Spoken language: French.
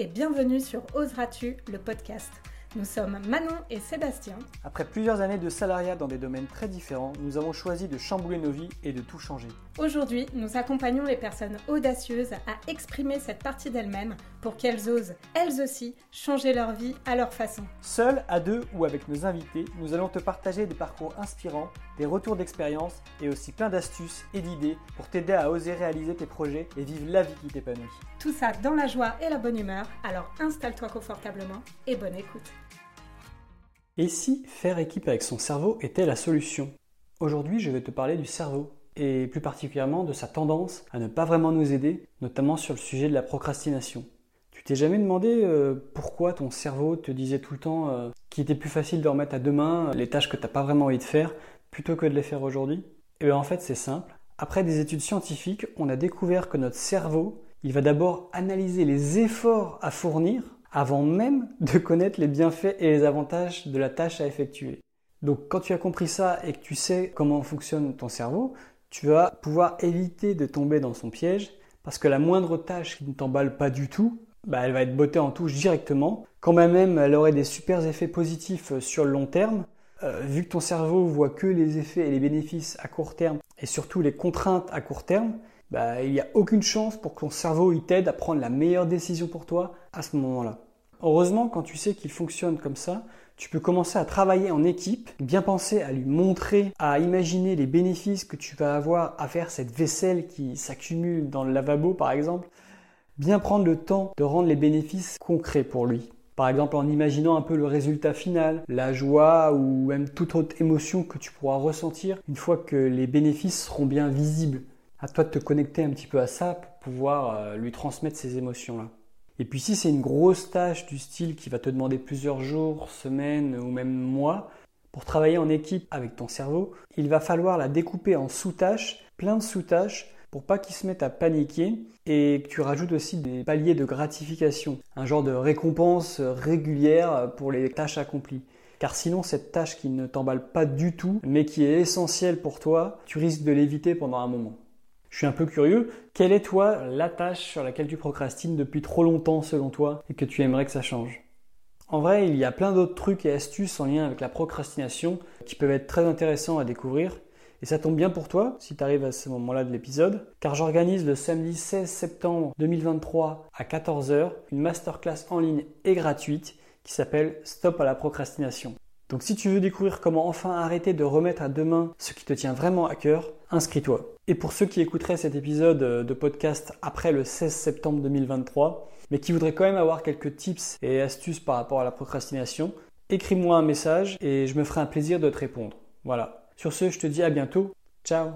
et bienvenue sur Oseras-tu, le podcast. Nous sommes Manon et Sébastien. Après plusieurs années de salariat dans des domaines très différents, nous avons choisi de chambouler nos vies et de tout changer. Aujourd'hui, nous accompagnons les personnes audacieuses à exprimer cette partie d'elles-mêmes pour qu'elles osent, elles aussi, changer leur vie à leur façon. Seuls, à deux ou avec nos invités, nous allons te partager des parcours inspirants, des retours d'expérience et aussi plein d'astuces et d'idées pour t'aider à oser réaliser tes projets et vivre la vie qui t'épanouit. Tout ça dans la joie et la bonne humeur, alors installe-toi confortablement et bonne écoute. Et si faire équipe avec son cerveau était la solution? Aujourd'hui, je vais te parler du cerveau et plus particulièrement de sa tendance à ne pas vraiment nous aider, notamment sur le sujet de la procrastination. Tu t'es jamais demandé euh, pourquoi ton cerveau te disait tout le temps euh, qu'il était plus facile de remettre à demain les tâches que tu n'as pas vraiment envie de faire plutôt que de les faire aujourd'hui? Et bien en fait c'est simple. Après des études scientifiques, on a découvert que notre cerveau, il va d'abord analyser les efforts à fournir avant même de connaître les bienfaits et les avantages de la tâche à effectuer. Donc quand tu as compris ça et que tu sais comment fonctionne ton cerveau, tu vas pouvoir éviter de tomber dans son piège parce que la moindre tâche qui ne t'emballe pas du tout, bah, elle va être bottée en touche directement. Quand même elle aurait des super effets positifs sur le long terme, euh, vu que ton cerveau voit que les effets et les bénéfices à court terme et surtout les contraintes à court terme, bah, il n'y a aucune chance pour que ton cerveau t'aide à prendre la meilleure décision pour toi à ce moment-là. Heureusement, quand tu sais qu'il fonctionne comme ça, tu peux commencer à travailler en équipe, bien penser à lui montrer, à imaginer les bénéfices que tu vas avoir à faire cette vaisselle qui s'accumule dans le lavabo par exemple. Bien prendre le temps de rendre les bénéfices concrets pour lui. Par exemple en imaginant un peu le résultat final, la joie ou même toute autre émotion que tu pourras ressentir une fois que les bénéfices seront bien visibles. À toi de te connecter un petit peu à ça pour pouvoir euh, lui transmettre ces émotions-là. Et puis si c'est une grosse tâche du style qui va te demander plusieurs jours, semaines ou même mois, pour travailler en équipe avec ton cerveau, il va falloir la découper en sous-tâches, plein de sous-tâches, pour pas qu'il se mette à paniquer et que tu rajoutes aussi des paliers de gratification, un genre de récompense régulière pour les tâches accomplies. Car sinon, cette tâche qui ne t'emballe pas du tout, mais qui est essentielle pour toi, tu risques de l'éviter pendant un moment. Je suis un peu curieux. Quelle est toi la tâche sur laquelle tu procrastines depuis trop longtemps selon toi et que tu aimerais que ça change? En vrai, il y a plein d'autres trucs et astuces en lien avec la procrastination qui peuvent être très intéressants à découvrir. Et ça tombe bien pour toi, si tu arrives à ce moment-là de l'épisode, car j'organise le samedi 16 septembre 2023 à 14h une masterclass en ligne et gratuite qui s'appelle Stop à la procrastination. Donc si tu veux découvrir comment enfin arrêter de remettre à demain ce qui te tient vraiment à cœur, inscris-toi. Et pour ceux qui écouteraient cet épisode de podcast après le 16 septembre 2023, mais qui voudraient quand même avoir quelques tips et astuces par rapport à la procrastination, écris-moi un message et je me ferai un plaisir de te répondre. Voilà. Sur ce, je te dis à bientôt. Ciao